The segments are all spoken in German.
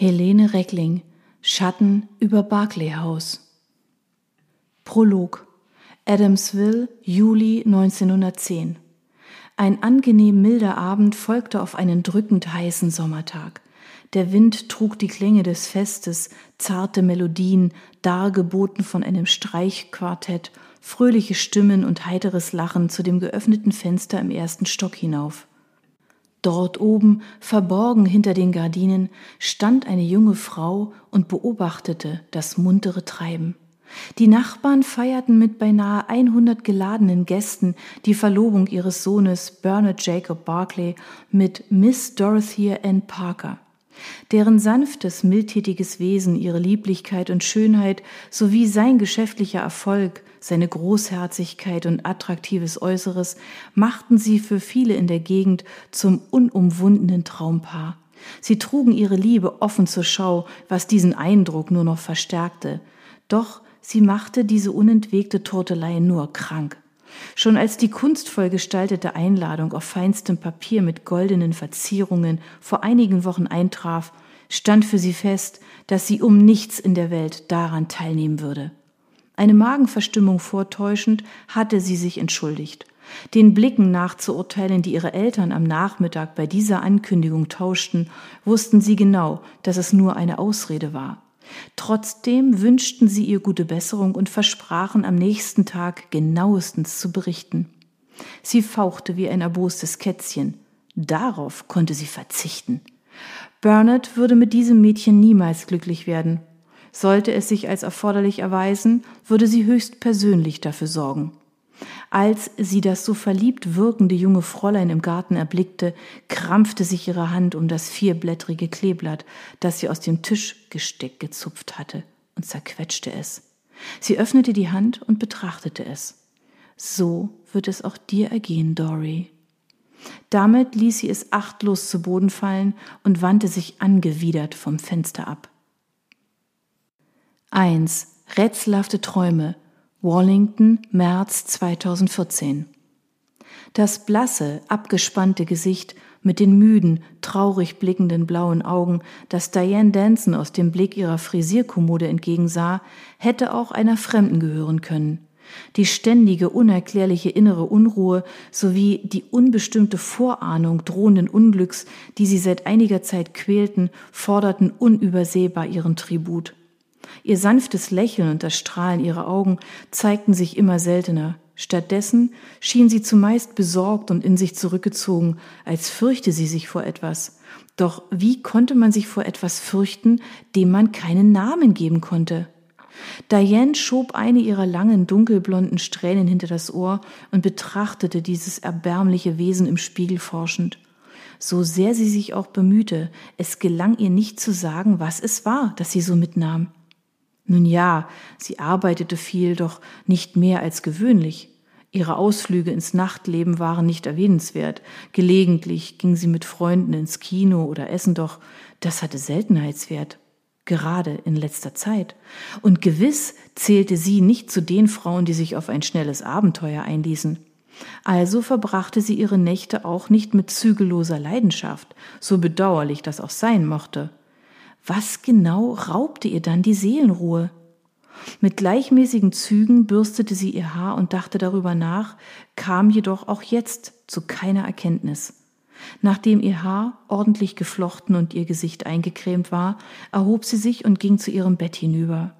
Helene Reckling Schatten über Barclay House Prolog Adamsville, Juli 1910 Ein angenehm milder Abend folgte auf einen drückend heißen Sommertag. Der Wind trug die Klänge des Festes, zarte Melodien, dargeboten von einem Streichquartett, fröhliche Stimmen und heiteres Lachen zu dem geöffneten Fenster im ersten Stock hinauf. Dort oben, verborgen hinter den Gardinen, stand eine junge Frau und beobachtete das muntere Treiben. Die Nachbarn feierten mit beinahe 100 geladenen Gästen die Verlobung ihres Sohnes Bernard Jacob Barclay mit Miss Dorothea Ann Parker deren sanftes, mildtätiges Wesen, ihre Lieblichkeit und Schönheit sowie sein geschäftlicher Erfolg, seine Großherzigkeit und attraktives Äußeres machten sie für viele in der Gegend zum unumwundenen Traumpaar. Sie trugen ihre Liebe offen zur Schau, was diesen Eindruck nur noch verstärkte. Doch sie machte diese unentwegte Tortelei nur krank. Schon als die kunstvoll gestaltete Einladung auf feinstem Papier mit goldenen Verzierungen vor einigen Wochen eintraf, stand für sie fest, dass sie um nichts in der Welt daran teilnehmen würde. Eine Magenverstimmung vortäuschend hatte sie sich entschuldigt. Den Blicken nachzuurteilen, die ihre Eltern am Nachmittag bei dieser Ankündigung tauschten, wussten sie genau, dass es nur eine Ausrede war. Trotzdem wünschten sie ihr gute Besserung und versprachen am nächsten Tag genauestens zu berichten. Sie fauchte wie ein erbostes Kätzchen. Darauf konnte sie verzichten. Bernard würde mit diesem Mädchen niemals glücklich werden. Sollte es sich als erforderlich erweisen, würde sie höchst persönlich dafür sorgen. Als sie das so verliebt wirkende junge Fräulein im Garten erblickte, krampfte sich ihre Hand um das vierblättrige Kleeblatt, das sie aus dem Tischgesteck gezupft hatte, und zerquetschte es. Sie öffnete die Hand und betrachtete es. So wird es auch dir ergehen, Dory. Damit ließ sie es achtlos zu Boden fallen und wandte sich angewidert vom Fenster ab. 1. Rätselhafte Träume Wallington, März 2014. Das blasse, abgespannte Gesicht mit den müden, traurig blickenden blauen Augen, das Diane Danson aus dem Blick ihrer Frisierkommode entgegensah, hätte auch einer Fremden gehören können. Die ständige, unerklärliche innere Unruhe sowie die unbestimmte Vorahnung drohenden Unglücks, die sie seit einiger Zeit quälten, forderten unübersehbar ihren Tribut. Ihr sanftes Lächeln und das Strahlen ihrer Augen zeigten sich immer seltener. Stattdessen schien sie zumeist besorgt und in sich zurückgezogen, als fürchte sie sich vor etwas. Doch wie konnte man sich vor etwas fürchten, dem man keinen Namen geben konnte? Diane schob eine ihrer langen dunkelblonden Strähnen hinter das Ohr und betrachtete dieses erbärmliche Wesen im Spiegel forschend. So sehr sie sich auch bemühte, es gelang ihr nicht zu sagen, was es war, das sie so mitnahm. Nun ja, sie arbeitete viel, doch nicht mehr als gewöhnlich. Ihre Ausflüge ins Nachtleben waren nicht erwähnenswert. Gelegentlich ging sie mit Freunden ins Kino oder essen, doch das hatte Seltenheitswert, gerade in letzter Zeit. Und gewiss zählte sie nicht zu den Frauen, die sich auf ein schnelles Abenteuer einließen. Also verbrachte sie ihre Nächte auch nicht mit zügelloser Leidenschaft, so bedauerlich das auch sein mochte. Was genau raubte ihr dann die Seelenruhe? Mit gleichmäßigen Zügen bürstete sie ihr Haar und dachte darüber nach, kam jedoch auch jetzt zu keiner Erkenntnis. Nachdem ihr Haar ordentlich geflochten und ihr Gesicht eingecremt war, erhob sie sich und ging zu ihrem Bett hinüber.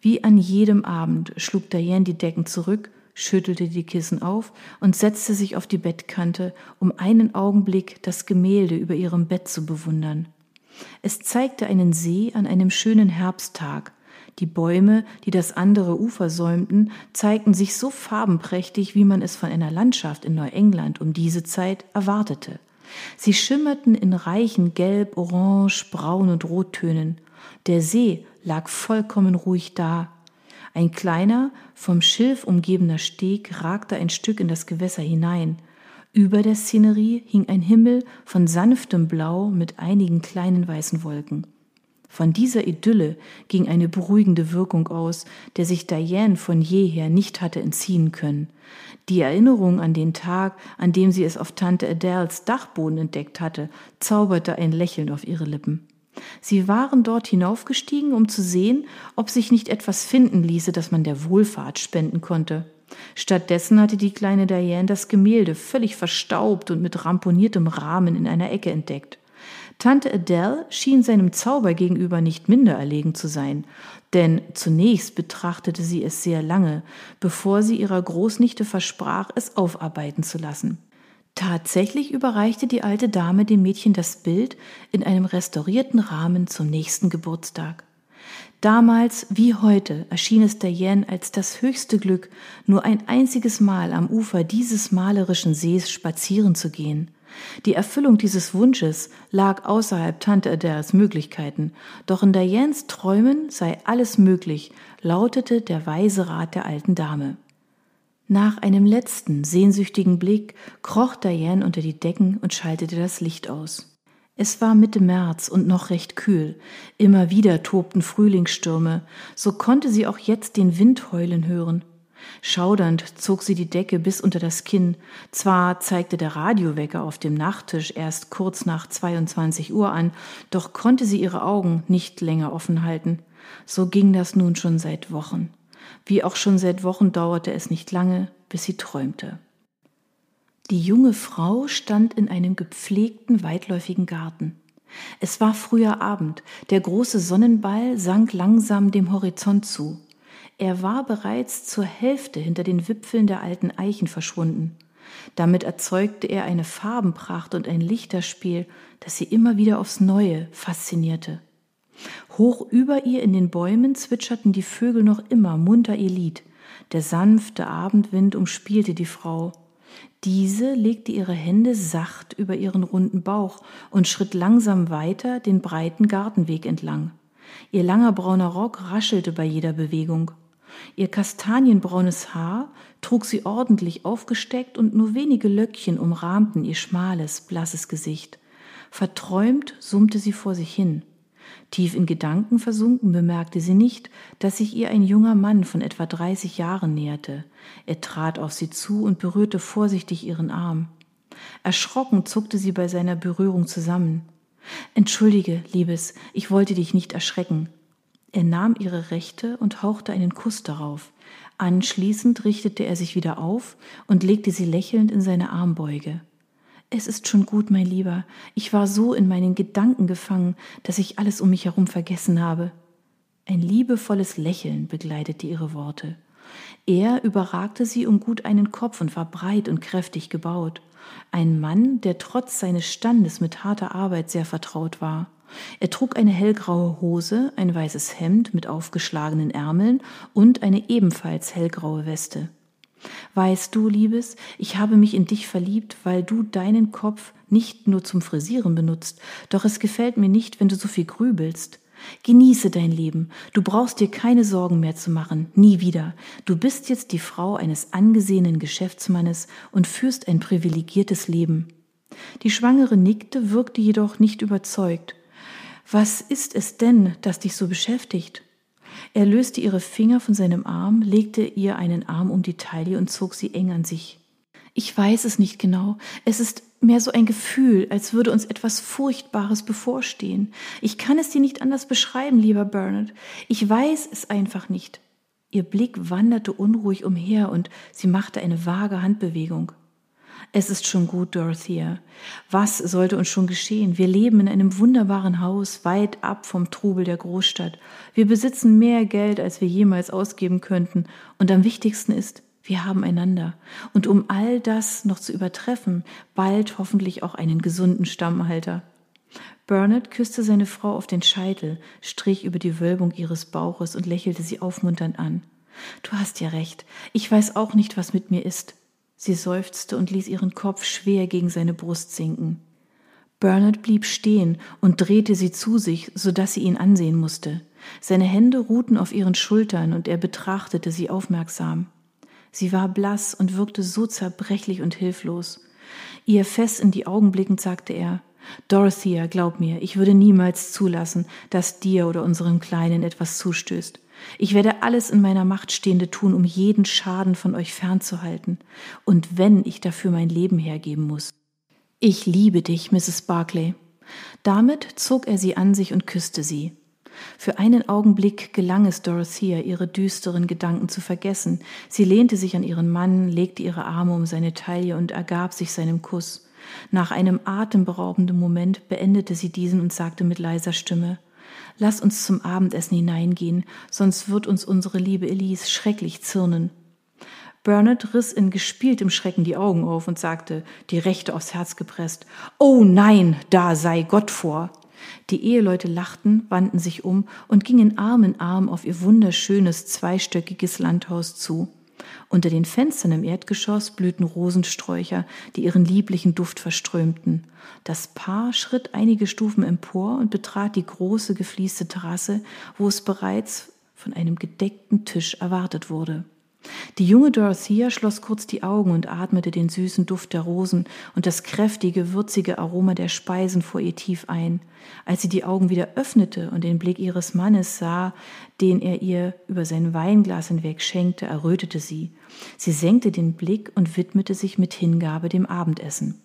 Wie an jedem Abend schlug Diane die Decken zurück, schüttelte die Kissen auf und setzte sich auf die Bettkante, um einen Augenblick das Gemälde über ihrem Bett zu bewundern. Es zeigte einen See an einem schönen Herbsttag. Die Bäume, die das andere Ufer säumten, zeigten sich so farbenprächtig, wie man es von einer Landschaft in Neuengland um diese Zeit erwartete. Sie schimmerten in reichen Gelb, Orange, Braun und Rottönen. Der See lag vollkommen ruhig da. Ein kleiner, vom Schilf umgebener Steg ragte ein Stück in das Gewässer hinein. Über der Szenerie hing ein Himmel von sanftem Blau mit einigen kleinen weißen Wolken. Von dieser Idylle ging eine beruhigende Wirkung aus, der sich Diane von jeher nicht hatte entziehen können. Die Erinnerung an den Tag, an dem sie es auf Tante Adels Dachboden entdeckt hatte, zauberte ein Lächeln auf ihre Lippen. Sie waren dort hinaufgestiegen, um zu sehen, ob sich nicht etwas finden ließe, das man der Wohlfahrt spenden konnte. Stattdessen hatte die kleine Diane das Gemälde völlig verstaubt und mit ramponiertem Rahmen in einer Ecke entdeckt. Tante Adele schien seinem Zauber gegenüber nicht minder erlegen zu sein, denn zunächst betrachtete sie es sehr lange, bevor sie ihrer Großnichte versprach, es aufarbeiten zu lassen. Tatsächlich überreichte die alte Dame dem Mädchen das Bild in einem restaurierten Rahmen zum nächsten Geburtstag. Damals wie heute erschien es Diane als das höchste Glück, nur ein einziges Mal am Ufer dieses malerischen Sees spazieren zu gehen. Die Erfüllung dieses Wunsches lag außerhalb Tante Adels Möglichkeiten, doch in Dianes Träumen sei alles möglich, lautete der weise Rat der alten Dame. Nach einem letzten sehnsüchtigen Blick kroch Diane unter die Decken und schaltete das Licht aus. Es war Mitte März und noch recht kühl. Immer wieder tobten Frühlingsstürme, so konnte sie auch jetzt den Wind heulen hören. Schaudernd zog sie die Decke bis unter das Kinn. Zwar zeigte der Radiowecker auf dem Nachttisch erst kurz nach 22 Uhr an, doch konnte sie ihre Augen nicht länger offen halten. So ging das nun schon seit Wochen. Wie auch schon seit Wochen dauerte es nicht lange, bis sie träumte. Die junge Frau stand in einem gepflegten, weitläufigen Garten. Es war früher Abend, der große Sonnenball sank langsam dem Horizont zu. Er war bereits zur Hälfte hinter den Wipfeln der alten Eichen verschwunden. Damit erzeugte er eine Farbenpracht und ein Lichterspiel, das sie immer wieder aufs Neue faszinierte. Hoch über ihr in den Bäumen zwitscherten die Vögel noch immer munter ihr Lied. Der sanfte Abendwind umspielte die Frau. Diese legte ihre Hände sacht über ihren runden Bauch und schritt langsam weiter den breiten Gartenweg entlang. Ihr langer brauner Rock raschelte bei jeder Bewegung. Ihr kastanienbraunes Haar trug sie ordentlich aufgesteckt und nur wenige Löckchen umrahmten ihr schmales, blasses Gesicht. Verträumt summte sie vor sich hin. Tief in Gedanken versunken bemerkte sie nicht, dass sich ihr ein junger Mann von etwa dreißig Jahren näherte. Er trat auf sie zu und berührte vorsichtig ihren Arm. Erschrocken zuckte sie bei seiner Berührung zusammen. Entschuldige, Liebes, ich wollte dich nicht erschrecken. Er nahm ihre rechte und hauchte einen Kuss darauf. Anschließend richtete er sich wieder auf und legte sie lächelnd in seine Armbeuge. Es ist schon gut, mein Lieber. Ich war so in meinen Gedanken gefangen, dass ich alles um mich herum vergessen habe. Ein liebevolles Lächeln begleitete ihre Worte. Er überragte sie um gut einen Kopf und war breit und kräftig gebaut. Ein Mann, der trotz seines Standes mit harter Arbeit sehr vertraut war. Er trug eine hellgraue Hose, ein weißes Hemd mit aufgeschlagenen Ärmeln und eine ebenfalls hellgraue Weste. Weißt du, Liebes, ich habe mich in dich verliebt, weil du deinen Kopf nicht nur zum Frisieren benutzt, doch es gefällt mir nicht, wenn du so viel grübelst. Genieße dein Leben. Du brauchst dir keine Sorgen mehr zu machen. Nie wieder. Du bist jetzt die Frau eines angesehenen Geschäftsmannes und führst ein privilegiertes Leben. Die Schwangere nickte, wirkte jedoch nicht überzeugt. Was ist es denn, das dich so beschäftigt? Er löste ihre Finger von seinem Arm, legte ihr einen Arm um die Taille und zog sie eng an sich. Ich weiß es nicht genau. Es ist mehr so ein Gefühl, als würde uns etwas Furchtbares bevorstehen. Ich kann es dir nicht anders beschreiben, lieber Bernard. Ich weiß es einfach nicht. Ihr Blick wanderte unruhig umher und sie machte eine vage Handbewegung. Es ist schon gut, Dorothea. Was sollte uns schon geschehen? Wir leben in einem wunderbaren Haus, weit ab vom Trubel der Großstadt. Wir besitzen mehr Geld, als wir jemals ausgeben könnten. Und am wichtigsten ist, wir haben einander. Und um all das noch zu übertreffen, bald hoffentlich auch einen gesunden Stammhalter. Bernard küsste seine Frau auf den Scheitel, strich über die Wölbung ihres Bauches und lächelte sie aufmunternd an. Du hast ja recht. Ich weiß auch nicht, was mit mir ist. Sie seufzte und ließ ihren Kopf schwer gegen seine Brust sinken. Bernard blieb stehen und drehte sie zu sich, so dass sie ihn ansehen musste. Seine Hände ruhten auf ihren Schultern und er betrachtete sie aufmerksam. Sie war blass und wirkte so zerbrechlich und hilflos. Ihr fest in die Augen blickend sagte er, Dorothea, glaub mir, ich würde niemals zulassen, dass dir oder unserem Kleinen etwas zustößt. Ich werde alles in meiner Macht Stehende tun, um jeden Schaden von euch fernzuhalten, und wenn ich dafür mein Leben hergeben muss. Ich liebe dich, Mrs. Barclay. Damit zog er sie an sich und küsste sie. Für einen Augenblick gelang es Dorothea, ihre düsteren Gedanken zu vergessen. Sie lehnte sich an ihren Mann, legte ihre Arme um seine Taille und ergab sich seinem Kuss. Nach einem atemberaubenden Moment beendete sie diesen und sagte mit leiser Stimme Lass uns zum Abendessen hineingehen, sonst wird uns unsere liebe Elise schrecklich zürnen. Bernard riss in gespieltem Schrecken die Augen auf und sagte, die Rechte aufs Herz gepresst, Oh nein, da sei Gott vor. Die Eheleute lachten, wandten sich um und gingen Arm in Arm auf ihr wunderschönes zweistöckiges Landhaus zu. Unter den Fenstern im Erdgeschoss blühten Rosensträucher, die ihren lieblichen Duft verströmten. Das Paar schritt einige Stufen empor und betrat die große gefließte Terrasse, wo es bereits von einem gedeckten Tisch erwartet wurde. Die junge Dorothea schloss kurz die Augen und atmete den süßen Duft der Rosen und das kräftige, würzige Aroma der Speisen vor ihr tief ein. Als sie die Augen wieder öffnete und den Blick ihres Mannes sah, den er ihr über sein Weinglas hinweg schenkte, errötete sie. Sie senkte den Blick und widmete sich mit Hingabe dem Abendessen.